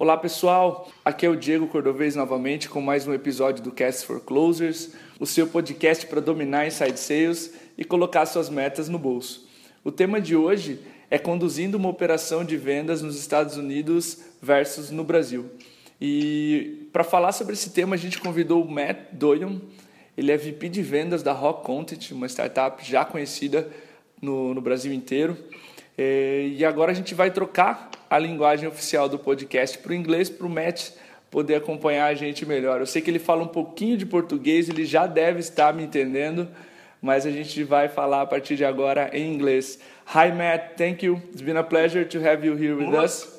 Olá pessoal, aqui é o Diego Cordovez novamente com mais um episódio do Cast for Closers, o seu podcast para dominar inside sales e colocar suas metas no bolso. O tema de hoje é conduzindo uma operação de vendas nos Estados Unidos versus no Brasil. E para falar sobre esse tema, a gente convidou o Matt Doyon. Ele é VP de vendas da Rock Content, uma startup já conhecida no, no Brasil inteiro. É, e agora a gente vai trocar a linguagem oficial do podcast para o inglês, para o Matt poder acompanhar a gente melhor. Eu sei que ele fala um pouquinho de português, ele já deve estar me entendendo, mas a gente vai falar a partir de agora em inglês. Hi Matt, thank you. It's been a pleasure to have you here with us.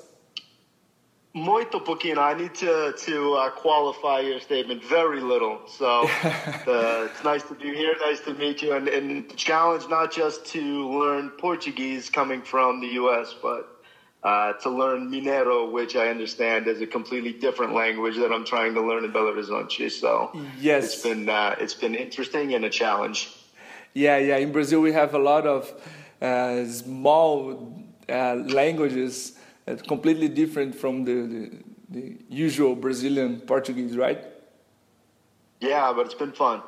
Muito pouquinho. I need to to uh, qualify your statement very little. So uh, it's nice to be here. Nice to meet you. And, and challenge not just to learn Portuguese coming from the U.S., but uh, to learn Mineiro, which I understand is a completely different language that I'm trying to learn in Belo Horizonte. So yes, it's been uh, it's been interesting and a challenge. Yeah, yeah. In Brazil, we have a lot of uh, small uh, languages completely different from the, the, the usual Brazilian Portuguese, right? Yeah, but it's been fun.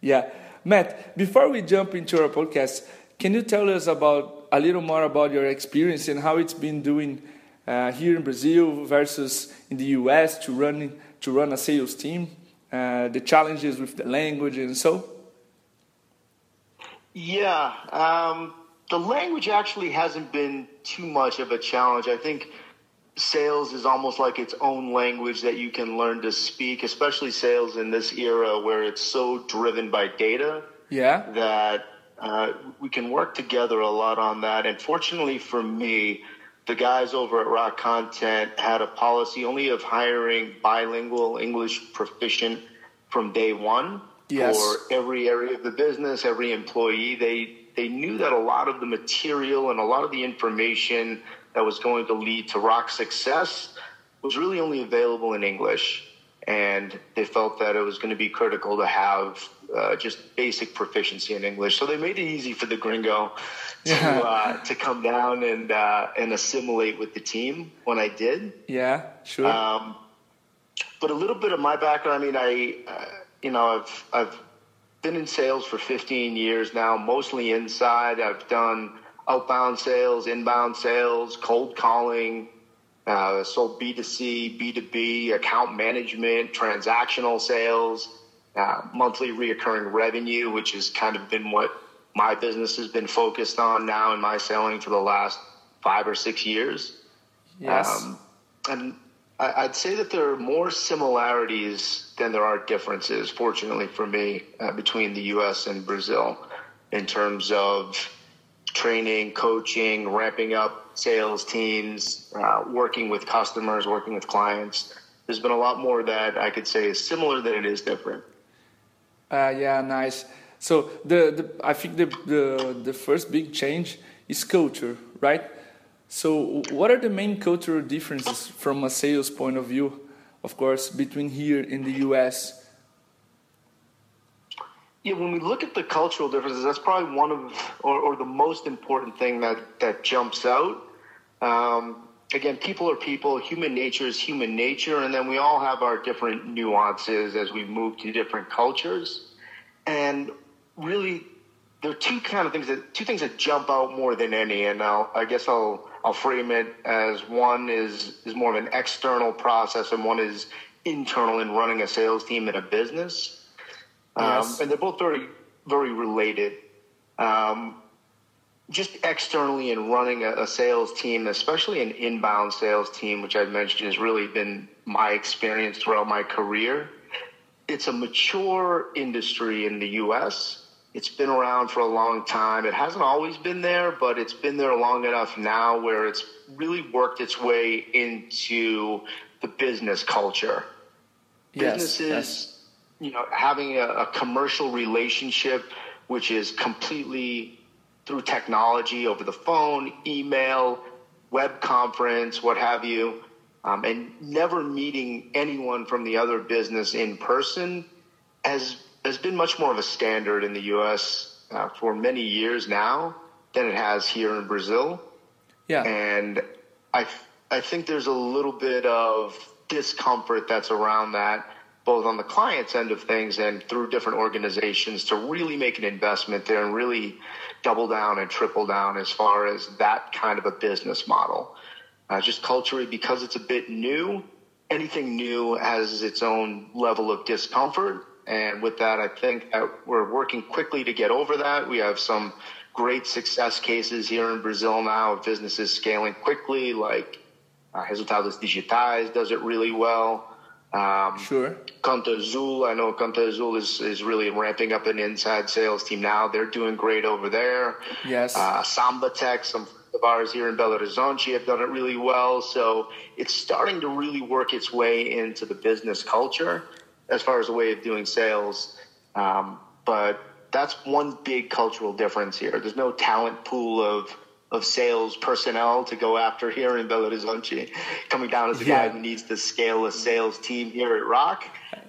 Yeah. Matt, before we jump into our podcast, can you tell us about a little more about your experience and how it's been doing uh, here in Brazil versus in the US to run to run a sales team, uh, the challenges with the language and so? Yeah, um, the language actually hasn't been too much of a challenge. I think sales is almost like its own language that you can learn to speak, especially sales in this era where it's so driven by data. Yeah. That uh, we can work together a lot on that. And fortunately for me, the guys over at Rock Content had a policy only of hiring bilingual English proficient from day one yes. for every area of the business, every employee. They they knew that a lot of the material and a lot of the information that was going to lead to rock success was really only available in English. And they felt that it was going to be critical to have uh, just basic proficiency in English. So they made it easy for the gringo to, Yeah. uh, to come down and, uh, and assimilate with the team when I did. Yeah, sure. Um, but a little bit of my background. I mean, I, uh, you know, I've I've been in sales for 15 years now, mostly inside. I've done outbound sales, inbound sales, cold calling, uh, sold B2C, B2B, account management, transactional sales, uh, monthly reoccurring revenue, which has kind of been what my business has been focused on now in my selling for the last five or six years. yes. Um, and I, I'd say that there are more similarities than there are differences, fortunately for me, uh, between the U.S. and Brazil in terms of training, coaching, ramping up sales teams, uh, working with customers, working with clients. There's been a lot more that I could say is similar than it is different. Uh, yeah, nice. So the, the I think the, the the first big change is culture, right? So what are the main cultural differences from a sales point of view, of course, between here in the U.S. Yeah, when we look at the cultural differences, that's probably one of, or, or the most important thing that, that jumps out. Um, again, people are people, human nature is human nature, and then we all have our different nuances as we move to different cultures. And really, there are two kind of things that, two things that jump out more than any, and I'll, I guess I'll, I'll frame it as one is, is more of an external process and one is internal in running a sales team in a business. Yes. Um, and they're both very, very related. Um, just externally in running a, a sales team, especially an inbound sales team, which I've mentioned has really been my experience throughout my career. It's a mature industry in the U.S. It's been around for a long time. It hasn't always been there, but it's been there long enough now where it's really worked its way into the business culture Yes, businesses, yes. you know, having a, a commercial relationship, which is completely through technology over the phone, email, web conference, what have you, um, and never meeting anyone from the other business in person has has been much more of a standard in the U.S. Uh, for many years now than it has here in Brazil Yeah. and I I think there's a little bit of discomfort that's around that, both on the client's end of things and through different organizations to really make an investment there and really double down and triple down as far as that kind of a business model. Uh, just culturally, because it's a bit new, anything new has its own level of discomfort. And with that, I think that we're working quickly to get over that. We have some great success cases here in Brazil now of businesses scaling quickly, like uh, Resultados Digitais does it really well. Um, sure. Conta Azul, I know Conta Azul is, is really ramping up an inside sales team now. They're doing great over there. Yes. Uh, Samba Tech, some of ours here in Belo Horizonte have done it really well. So it's starting to really work its way into the business culture as far as a way of doing sales. Um, but that's one big cultural difference here. There's no talent pool of of sales personnel to go after here in Belo Horizonte, coming down as a yeah. guy who needs to scale a sales team here at Rock.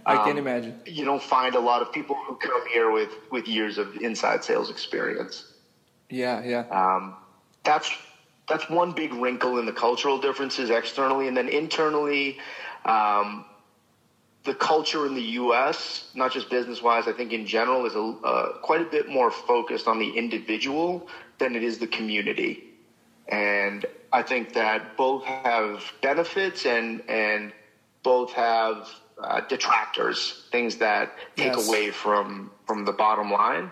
I um, can imagine. You don't find a lot of people who come here with, with years of inside sales experience. Yeah, yeah. Um, that's that's one big wrinkle in the cultural differences externally, and then internally. Um, the culture in the U.S., not just business wise, I think in general, is a, uh, quite a bit more focused on the individual than it is the community. And I think that both have benefits and and both have uh, detractors, things that take yes. away from from the bottom line.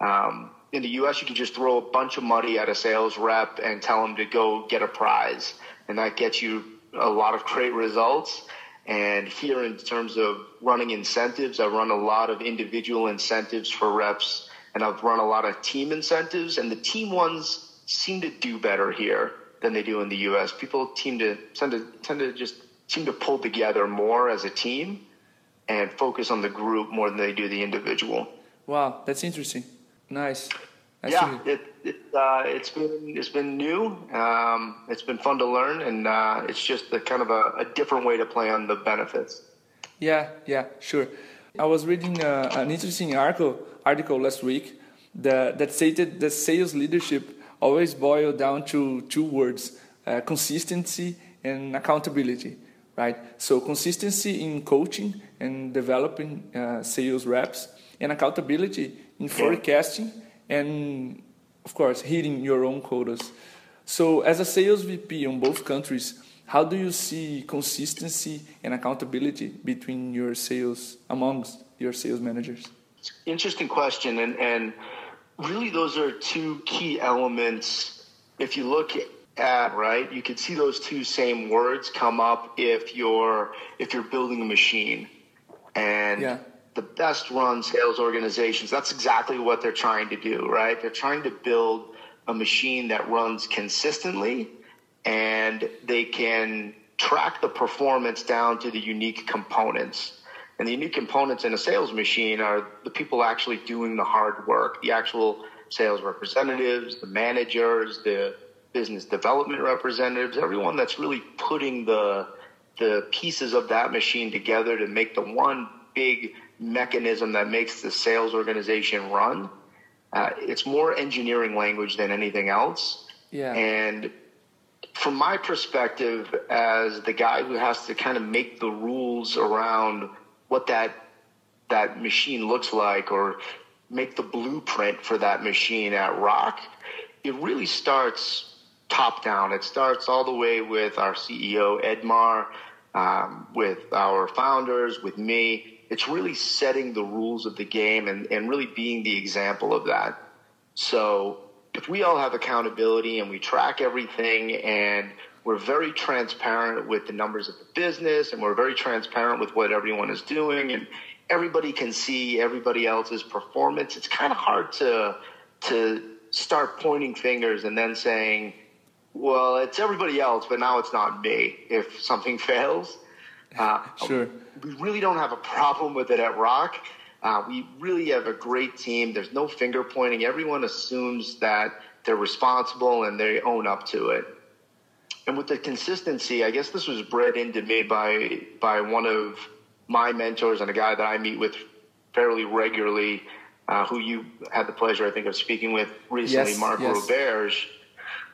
Um, in the U.S., you can just throw a bunch of money at a sales rep and tell them to go get a prize, and that gets you a lot of great results. And here, in terms of running incentives, I run a lot of individual incentives for reps, and I've run a lot of team incentives. And the team ones seem to do better here than they do in the U.S. People tend to tend to tend to just seem to pull together more as a team and focus on the group more than they do the individual. Wow, that's interesting. Nice. That's yeah, it, it, uh, it's been it's been new. Um, it's been fun to learn, and uh, it's just a kind of a, a, different way to play on the benefits. Yeah, yeah, sure. I was reading uh, an interesting article article last week that that stated that sales leadership always boil down to two words: uh, consistency and accountability. Right. So consistency in coaching and developing uh, sales reps, and accountability in forecasting and of course hitting your own quotas. So as a sales VP on both countries, how do you see consistency and accountability between your sales amongst your sales managers? Interesting question, and and really those are two key elements. If you look at right, you can see those two same words come up if you're if you're building a machine, and yeah the best run sales organizations, that's exactly what they're trying to do, right? They're trying to build a machine that runs consistently and they can track the performance down to the unique components. And the unique components in a sales machine are the people actually doing the hard work, the actual sales representatives, the managers, the business development representatives, everyone that's really putting the the pieces of that machine together to make the one big mechanism that makes the sales organization run. Uh, it's more engineering language than anything else. Yeah. And from my perspective, as the guy who has to kind of make the rules around what that that machine looks like, or make the blueprint for that machine at rock it really starts top down. It starts all the way with our CEO Edmar, um, with our founders, with me it's really setting the rules of the game and, and really being the example of that. So if we all have accountability and we track everything and we're very transparent with the numbers of the business and we're very transparent with what everyone is doing and everybody can see everybody else's performance, it's kind of hard to to start pointing fingers and then saying, well, it's everybody else, but now it's not me if something fails. Uh, sure. We really don't have a problem with it at rock Uh, we really have a great team. There's no finger pointing. Everyone assumes that they're responsible and they own up to it. And with the consistency, I guess this was bred into me by by one of my mentors and a guy that I meet with fairly regularly, uh, who you had the pleasure, I think, of speaking with recently, yes, Mark yes. Roberge.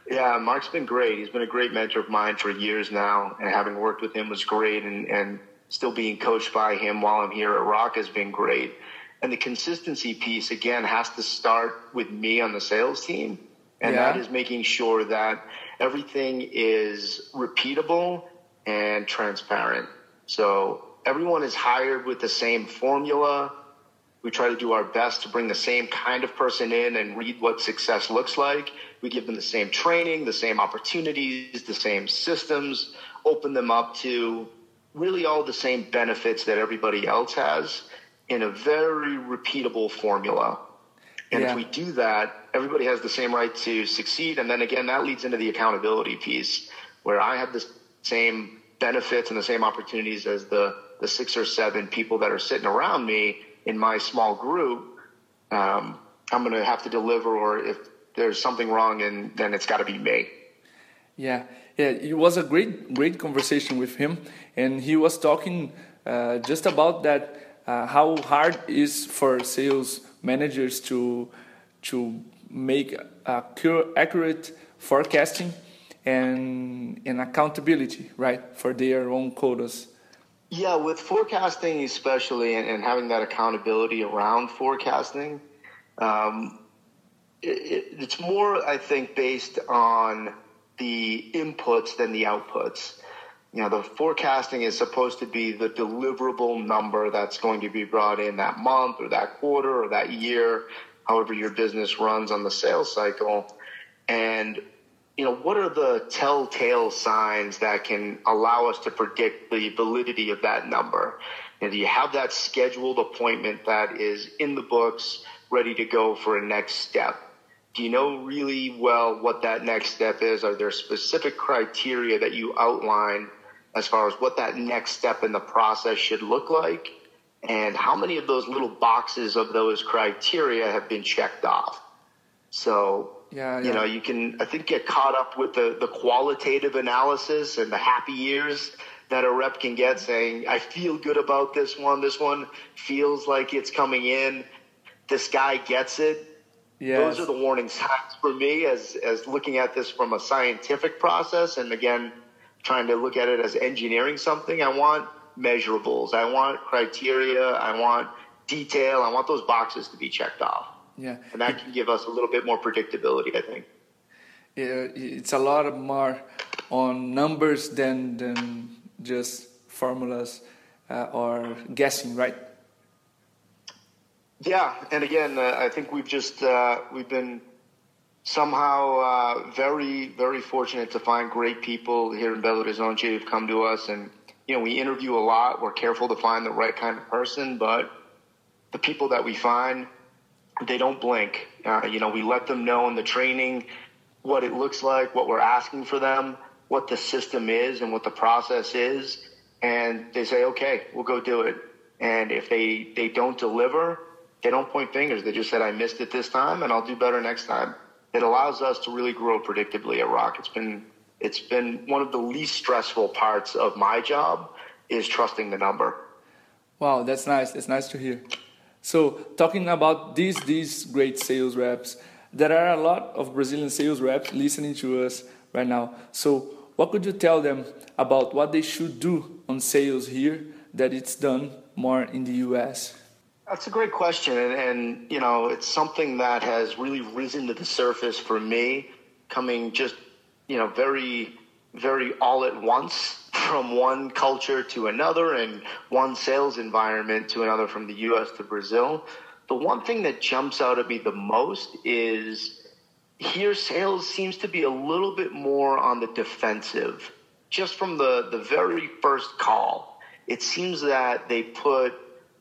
Yeah, Mark's been great. He's been a great mentor of mine for years now, and having worked with him was great. And, and still being coached by him while I'm here at Rock has been great. And the consistency piece again has to start with me on the sales team, and yeah. that is making sure that everything is repeatable and transparent. So everyone is hired with the same formula. We try to do our best to bring the same kind of person in and read what success looks like. We give them the same training, the same opportunities, the same systems, open them up to really all the same benefits that everybody else has in a very repeatable formula. And yeah. if we do that, everybody has the same right to succeed. And then again, that leads into the accountability piece where I have the same benefits and the same opportunities as the, the six or seven people that are sitting around me in my small group. Um, I'm going to have to deliver, or if there's something wrong, and then it's got to be me. Yeah, yeah, it was a great, great conversation with him, and he was talking uh, just about that. Uh, how hard is for sales managers to to make accurate forecasting and and accountability, right, for their own quotas. Yeah, with forecasting especially, and, and having that accountability around forecasting, um, it, it's more, I think, based on the inputs than the outputs. You know, the forecasting is supposed to be the deliverable number that's going to be brought in that month or that quarter or that year, however your business runs on the sales cycle. And, you know, what are the telltale signs that can allow us to predict the validity of that number? And do you have that scheduled appointment that is in the books, ready to go for a next step? do you know really well what that next step is? Are there specific criteria that you outline as far as what that next step in the process should look like? And how many of those little boxes of those criteria have been checked off? So, yeah, yeah. you know, you can, I think, get caught up with the, the qualitative analysis and the happy ears that a rep can get saying, I feel good about this one. This one feels like it's coming in. This guy gets it Yes. Those are the warning signs for me as, as looking at this from a scientific process. And again, trying to look at it as engineering something. I want measurables. I want criteria. I want detail. I want those boxes to be checked off. Yeah. And that can give us a little bit more predictability, I think. Yeah, it's a lot more on numbers than, than just formulas uh, or guessing, right? Yeah, and again, uh, I think we've just uh, we've been somehow uh, very very fortunate to find great people here in Belo Horizonte who've come to us, and you know we interview a lot. We're careful to find the right kind of person, but the people that we find, they don't blink. Uh, you know, we let them know in the training what it looks like, what we're asking for them, what the system is, and what the process is, and they say, okay, we'll go do it. And if they they don't deliver they don't point fingers. They just said, I missed it this time and I'll do better next time. It allows us to really grow predictably at Rock. It's been, it's been one of the least stressful parts of my job is trusting the number. Wow, that's nice. It's nice to hear. So talking about these, these great sales reps, there are a lot of Brazilian sales reps listening to us right now. So what could you tell them about what they should do on sales here that it's done more in the US? That's a great question, and, and, you know, it's something that has really risen to the surface for me, coming just you know very, very all at once from one culture to another, and one sales environment to another, from the U.S. to Brazil. The one thing that jumps out at me the most is here sales seems to be a little bit more on the defensive, just from the the very first call. It seems that they put.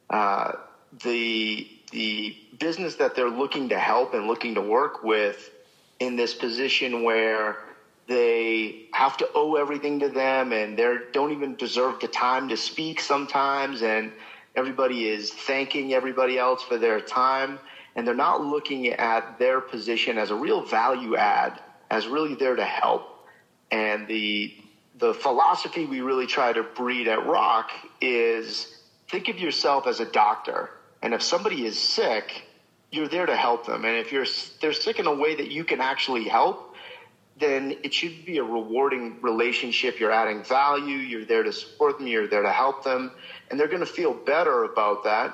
Uh, the the business that they're looking to help and looking to work with in this position where they have to owe everything to them and they don't even deserve the time to speak sometimes. And everybody is thanking everybody else for their time and they're not looking at their position as a real value add as really there to help. And the the philosophy we really try to breed at rock is think of yourself as a doctor. And if somebody is sick, you're there to help them. And if you're they're sick in a way that you can actually help, then it should be a rewarding relationship. You're adding value. You're there to support them. You're there to help them. And they're going to feel better about that.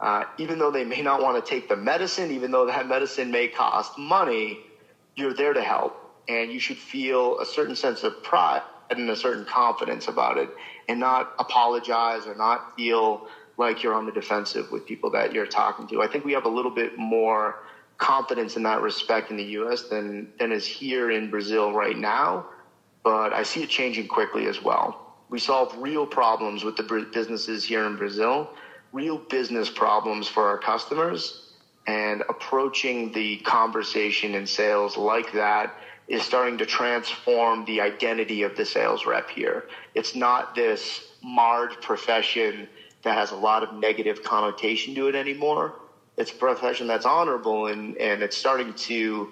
Uh, even though they may not want to take the medicine, even though that medicine may cost money, you're there to help. And you should feel a certain sense of pride and a certain confidence about it and not apologize or not feel like you're on the defensive with people that you're talking to. I think we have a little bit more confidence in that respect in the U.S. than than is here in Brazil right now. But I see it changing quickly as well. We solve real problems with the businesses here in Brazil, real business problems for our customers, and approaching the conversation in sales like that is starting to transform the identity of the sales rep here. It's not this marred profession that has a lot of negative connotation to it anymore it's a profession that's honorable and, and it's starting to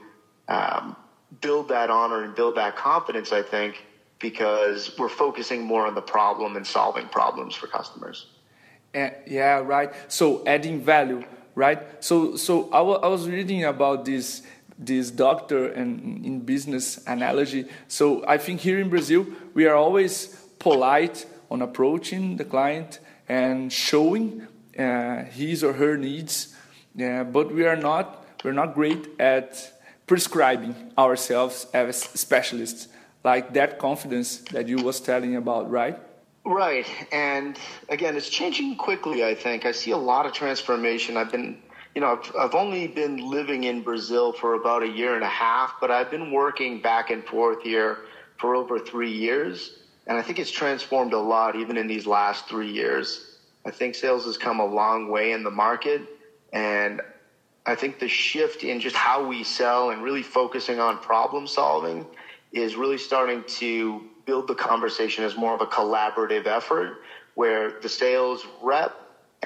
um, build that honor and build that confidence, I think, because we're focusing more on the problem and solving problems for customers. yeah, right. So adding value, right? So, so I, I was reading about this this doctor and in business analogy. So I think here in Brazil we are always polite on approaching the client and showing uh, his or her needs yeah, but we are not we're not great at prescribing ourselves as specialists, like that confidence that you was telling about, right? Right, and again, it's changing quickly. I think I see a lot of transformation. I've been, you know, I've, I've only been living in Brazil for about a year and a half, but I've been working back and forth here for over three years, and I think it's transformed a lot even in these last three years. I think sales has come a long way in the market and I think the shift in just how we sell and really focusing on problem solving is really starting to build the conversation as more of a collaborative effort where the sales rep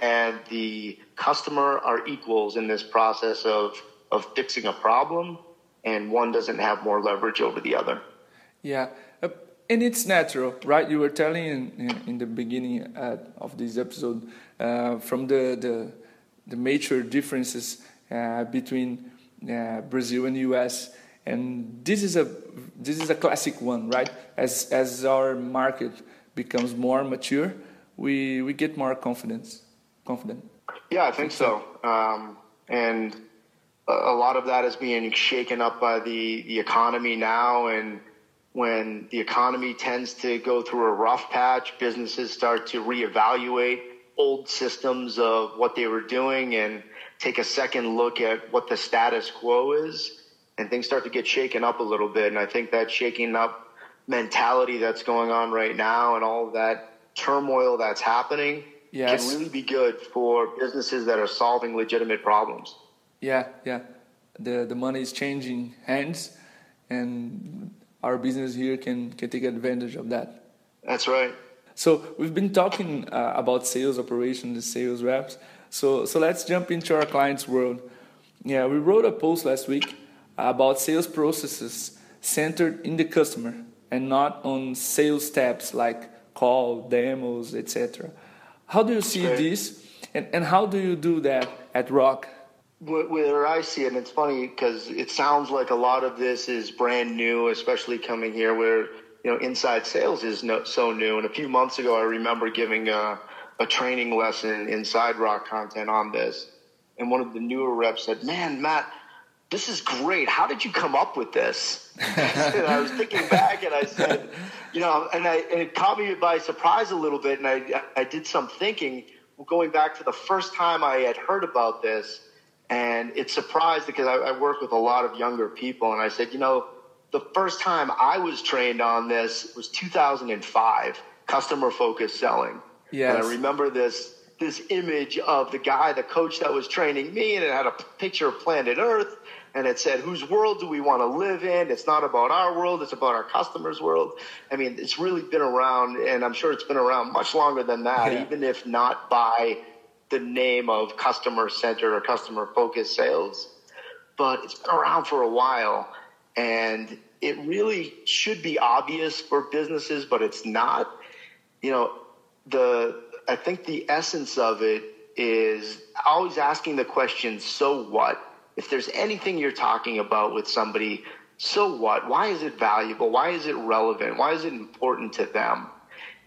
and the customer are equals in this process of, of fixing a problem and one doesn't have more leverage over the other. Yeah. Uh, and it's natural, right? You were telling in, in, in the beginning uh, of this episode uh, from the, the the major differences uh, between uh, Brazil and U.S. And this is a this is a classic one, right? As as our market becomes more mature, we we get more confidence, confident. Yeah, I think so. Um, and a lot of that is being shaken up by the the economy now, and when the economy tends to go through a rough patch, businesses start to reevaluate old systems of what they were doing and take a second look at what the status quo is and things start to get shaken up a little bit. And i think that shaking up mentality that's going on right now and all of that turmoil that's happening yes. can really be good for businesses that are solving legitimate problems. Yeah yeah. The the money is changing hands and our business here can can take advantage of that. That's right so we've been talking uh, about sales operations, and sales reps. So so let's jump into our clients' world. Yeah, we wrote a post last week about sales processes centered in the customer and not on sales steps like call, demos, etc. How do you see okay. this, and, and how do you do that at Rock? Where I see it, and it's funny because it sounds like a lot of this is brand new, especially coming here where you know, inside sales is no, so new. And a few months ago, I remember giving a, a training lesson inside Rock Content on this. And one of the newer reps said, Man, Matt, this is great. How did you come up with this? and I was thinking back and I said, you know, and, I, and it caught me by surprise a little bit. And I, I did some thinking going back to the first time I had heard about this. And it surprised because I, I work with a lot of younger people. And I said, you know, the first time I was trained on this was 2005, customer focused selling. Yes. And I remember this this image of the guy, the coach that was training me, and it had a picture of planet Earth, and it said, "Whose world do we want to live in?" It's not about our world; it's about our customers' world. I mean, it's really been around, and I'm sure it's been around much longer than that, yeah. even if not by the name of customer centered or customer focused sales. But it's been around for a while. And it really should be obvious for businesses, but it's not. You know, the I think the essence of it is always asking the question, so what? If there's anything you're talking about with somebody, so what? Why is it valuable? Why is it relevant? Why is it important to them?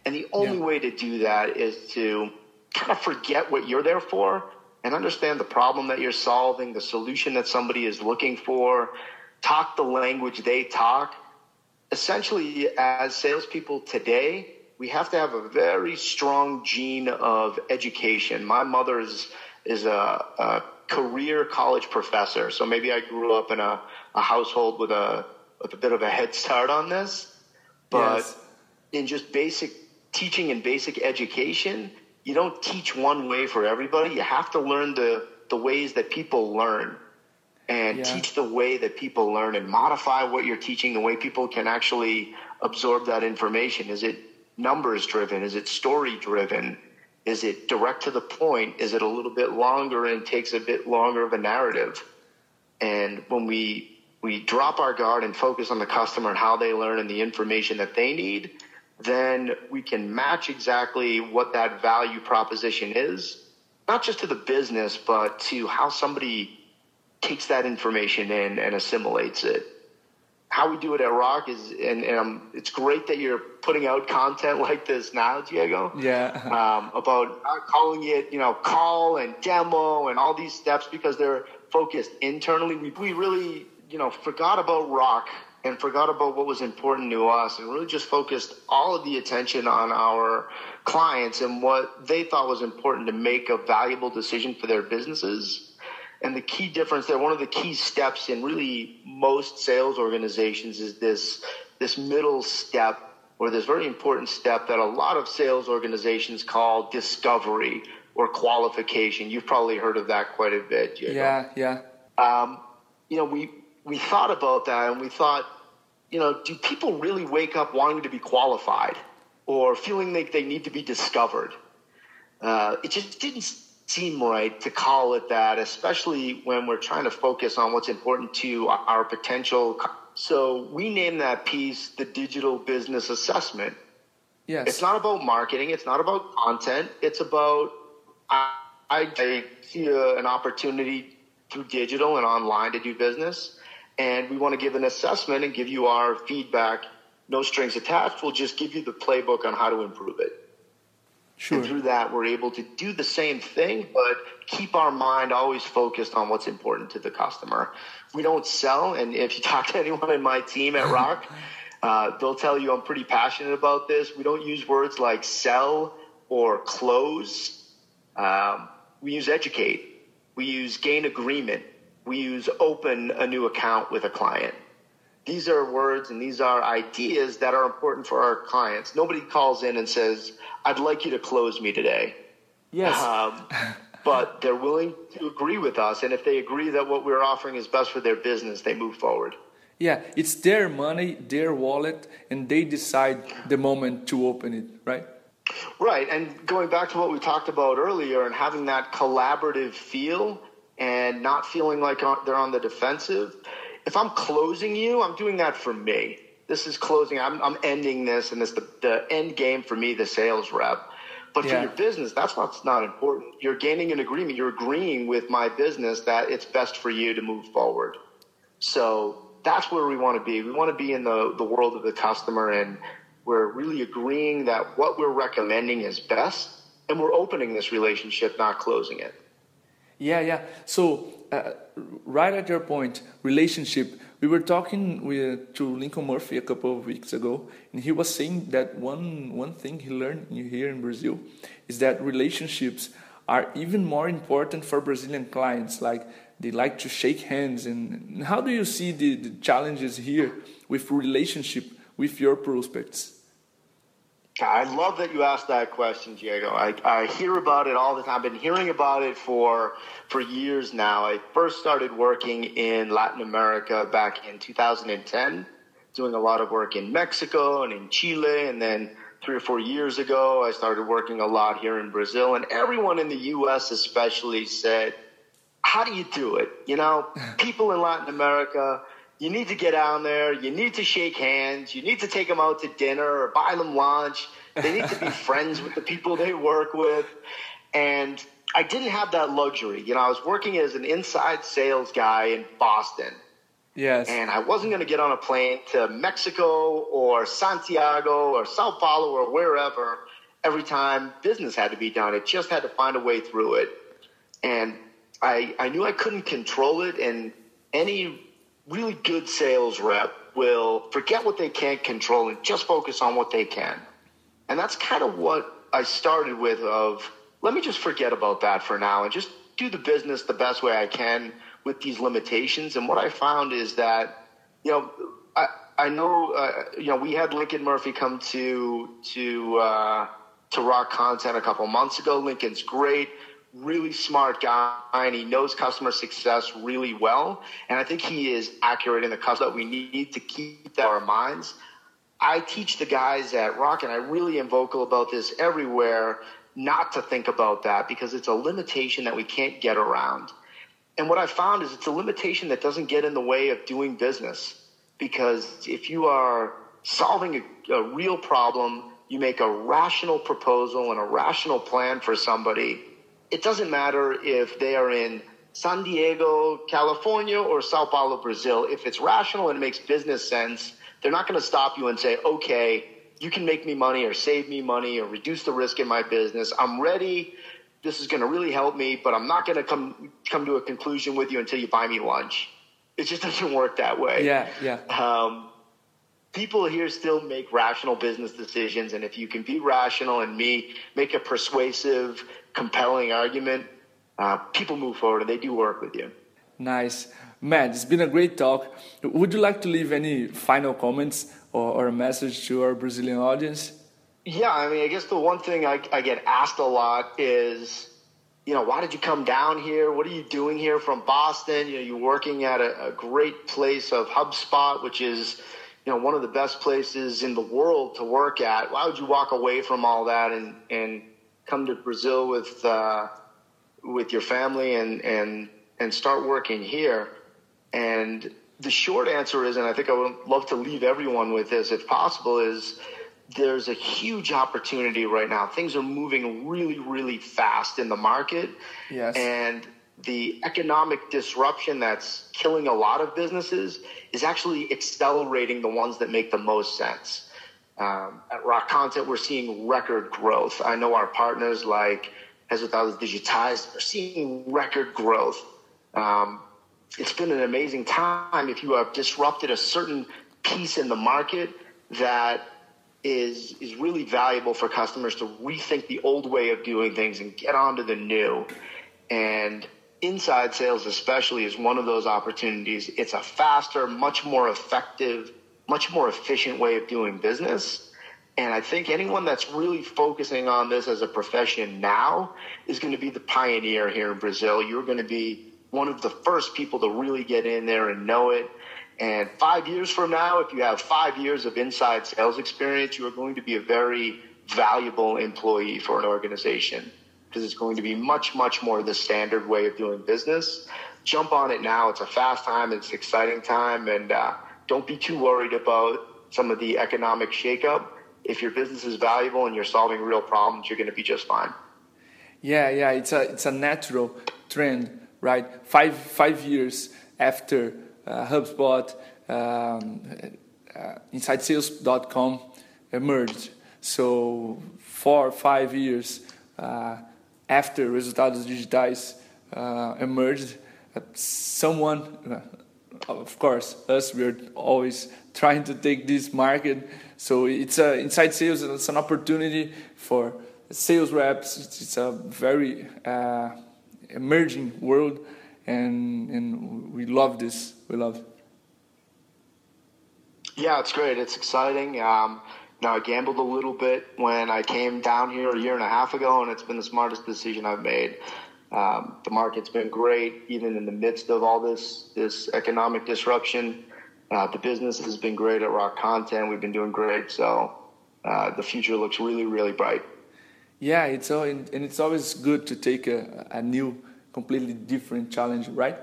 And the only yeah. way to do that is to kind of forget what you're there for and understand the problem that you're solving, the solution that somebody is looking for, talk the language they talk. Essentially, as salespeople today, we have to have a very strong gene of education. My mother is, is a, a career college professor, so maybe I grew up in a, a household with a, with a bit of a head start on this. But yes. in just basic teaching and basic education, you don't teach one way for everybody. You have to learn the, the ways that people learn and yeah. teach the way that people learn and modify what you're teaching the way people can actually absorb that information. Is it numbers driven? Is it story driven? Is it direct to the point? Is it a little bit longer and takes a bit longer of a narrative? And when we we drop our guard and focus on the customer and how they learn and the information that they need, then we can match exactly what that value proposition is, not just to the business, but to how somebody takes that information in and assimilates it. How we do it at Rock is, and, and um, it's great that you're putting out content like this now, Diego. Yeah. Um, about calling it, you know, call and demo and all these steps because they're focused internally. We, we really, you know, forgot about Rock and forgot about what was important to us and really just focused all of the attention on our clients and what they thought was important to make a valuable decision for their businesses. And the key difference there, one of the key steps in really most sales organizations is this, this middle step or this very important step that a lot of sales organizations call discovery or qualification. You've probably heard of that quite a bit. Diego. Yeah, yeah. Um, you know, we we thought about that and we thought, you know, do people really wake up wanting to be qualified or feeling like they need to be discovered? Uh, it just didn't seem right to call it that, especially when we're trying to focus on what's important to our potential. So we name that piece the digital business assessment. Yes. It's not about marketing. It's not about content. It's about I, I see a, an opportunity through digital and online to do business and we want to give an assessment and give you our feedback, no strings attached. We'll just give you the playbook on how to improve it. Sure. And through that, we're able to do the same thing, but keep our mind always focused on what's important to the customer. We don't sell, and if you talk to anyone in my team at Rock, uh, they'll tell you I'm pretty passionate about this. We don't use words like sell or close. Um, we use educate. We use gain agreement we use open a new account with a client. These are words and these are ideas that are important for our clients. Nobody calls in and says, I'd like you to close me today. Yes. Um, but they're willing to agree with us. And if they agree that what we're offering is best for their business, they move forward. Yeah, it's their money, their wallet, and they decide the moment to open it, right? Right. And going back to what we talked about earlier and having that collaborative feel, and not feeling like they're on the defensive. If I'm closing you, I'm doing that for me. This is closing. I'm, I'm ending this, and it's the, the end game for me, the sales rep. But yeah. for your business, that's what's not important. You're gaining an agreement. You're agreeing with my business that it's best for you to move forward. So that's where we want to be. We want to be in the, the world of the customer, and we're really agreeing that what we're recommending is best, and we're opening this relationship, not closing it. Yeah, yeah. So, uh, right at your point, relationship. We were talking with, to Lincoln Murphy a couple of weeks ago, and he was saying that one one thing he learned here in Brazil is that relationships are even more important for Brazilian clients. Like they like to shake hands. And how do you see the, the challenges here with relationship with your prospects? I love that you asked that question, Diego. I, I hear about it all the time. I've been hearing about it for for years now. I first started working in Latin America back in 2010, doing a lot of work in Mexico and in Chile, and then three or four years ago, I started working a lot here in Brazil. And everyone in the U.S. especially said, "How do you do it?" You know, people in Latin America you need to get down there. You need to shake hands. You need to take them out to dinner or buy them lunch. They need to be friends with the people they work with. And I didn't have that luxury. You know, I was working as an inside sales guy in Boston. Yes. And I wasn't going to get on a plane to Mexico or Santiago or Sao Paulo or wherever every time business had to be done. It just had to find a way through it. And I, I knew I couldn't control it. And any really good sales rep will forget what they can't control and just focus on what they can. And that's kind of what I started with of let me just forget about that for now and just do the business the best way I can with these limitations. And what I found is that, you know, I, I know, uh, you know, we had Lincoln Murphy come to, to, uh, to rock content a couple months ago. Lincoln's great, really smart guy, and he knows customer success really well. And I think he is accurate in the customer that we need to keep that in our minds. I teach the guys at Rock, and I really am vocal about this everywhere, not to think about that because it's a limitation that we can't get around. And what I found is it's a limitation that doesn't get in the way of doing business because if you are solving a, a real problem, you make a rational proposal and a rational plan for somebody. It doesn't matter if they are in San Diego, California, or Sao Paulo, Brazil. If it's rational and it makes business sense, they're not going to stop you and say, okay, you can make me money or save me money or reduce the risk in my business. I'm ready. This is going to really help me, but I'm not going to come come to a conclusion with you until you buy me lunch. It just doesn't work that way. Yeah, yeah. Um, people here still make rational business decisions, and if you can be rational and me make a persuasive, compelling argument, uh, people move forward and they do work with you. Nice. Matt, it's been a great talk. Would you like to leave any final comments or, or a message to our Brazilian audience? Yeah, I mean, I guess the one thing I, I get asked a lot is, you know, why did you come down here? What are you doing here from Boston? You know, you're working at a, a great place of HubSpot, which is, you know, one of the best places in the world to work at. Why would you walk away from all that and, and come to Brazil with, uh, with your family and, and, and start working here? And the short answer is, and I think I would love to leave everyone with this if possible, is there's a huge opportunity right now. Things are moving really, really fast in the market. Yes. And the economic disruption that's killing a lot of businesses is actually accelerating the ones that make the most sense. Um, at Rock Content, we're seeing record growth. I know our partners like Resultados Digitais are seeing record growth. Um, it's been an amazing time if you have disrupted a certain piece in the market that is is really valuable for customers to rethink the old way of doing things and get onto the new. And inside sales especially is one of those opportunities. It's a faster, much more effective, much more efficient way of doing business. And I think anyone that's really focusing on this as a profession now is going to be the pioneer here in Brazil. You're going to be one of the first people to really get in there and know it. And five years from now, if you have five years of inside sales experience, you are going to be a very valuable employee for an organization because it's going to be much, much more the standard way of doing business. Jump on it now. It's a fast time. It's an exciting time. And uh, don't be too worried about some of the economic shakeup. If your business is valuable and you're solving real problems, you're going to be just fine. Yeah, yeah. It's a, it's a natural trend right? Five, five years after uh, HubSpot, um, uh, InsideSales.com emerged. So four or five years uh, after Resultados Digitais uh, emerged, uh, someone, uh, of course, us, we're always trying to take this market. So it's a, inside sales, it's an opportunity for sales reps. It's, a very emerging world, and and we love this. We love. Yeah, it's great. It's exciting. Um, now I gambled a little bit when I came down here a year and a half ago, and it's been the smartest decision I've made. Um, the market's been great, even in the midst of all this this economic disruption. Uh, the business has been great at Rock Content. We've been doing great, so uh, the future looks really, really bright. Yeah, it's all, and it's always good to take a, a new, completely different challenge, right?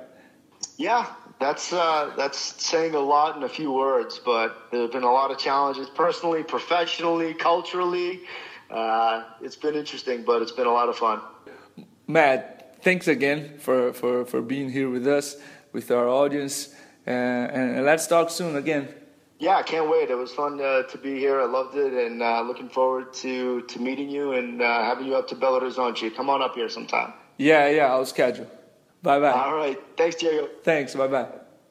Yeah, that's uh, that's saying a lot in a few words, but there have been a lot of challenges personally, professionally, culturally. Uh, it's been interesting, but it's been a lot of fun. Matt, thanks again for, for, for being here with us, with our audience. and, and let's talk soon again. Yeah, I can't wait. It was fun uh, to be here. I loved it, and uh, looking forward to, to meeting you and uh, having you up to Belo Horizonte. Come on up here sometime. Yeah, yeah, I'll schedule. Bye bye. All right. Thanks, Diego. Thanks. Bye bye.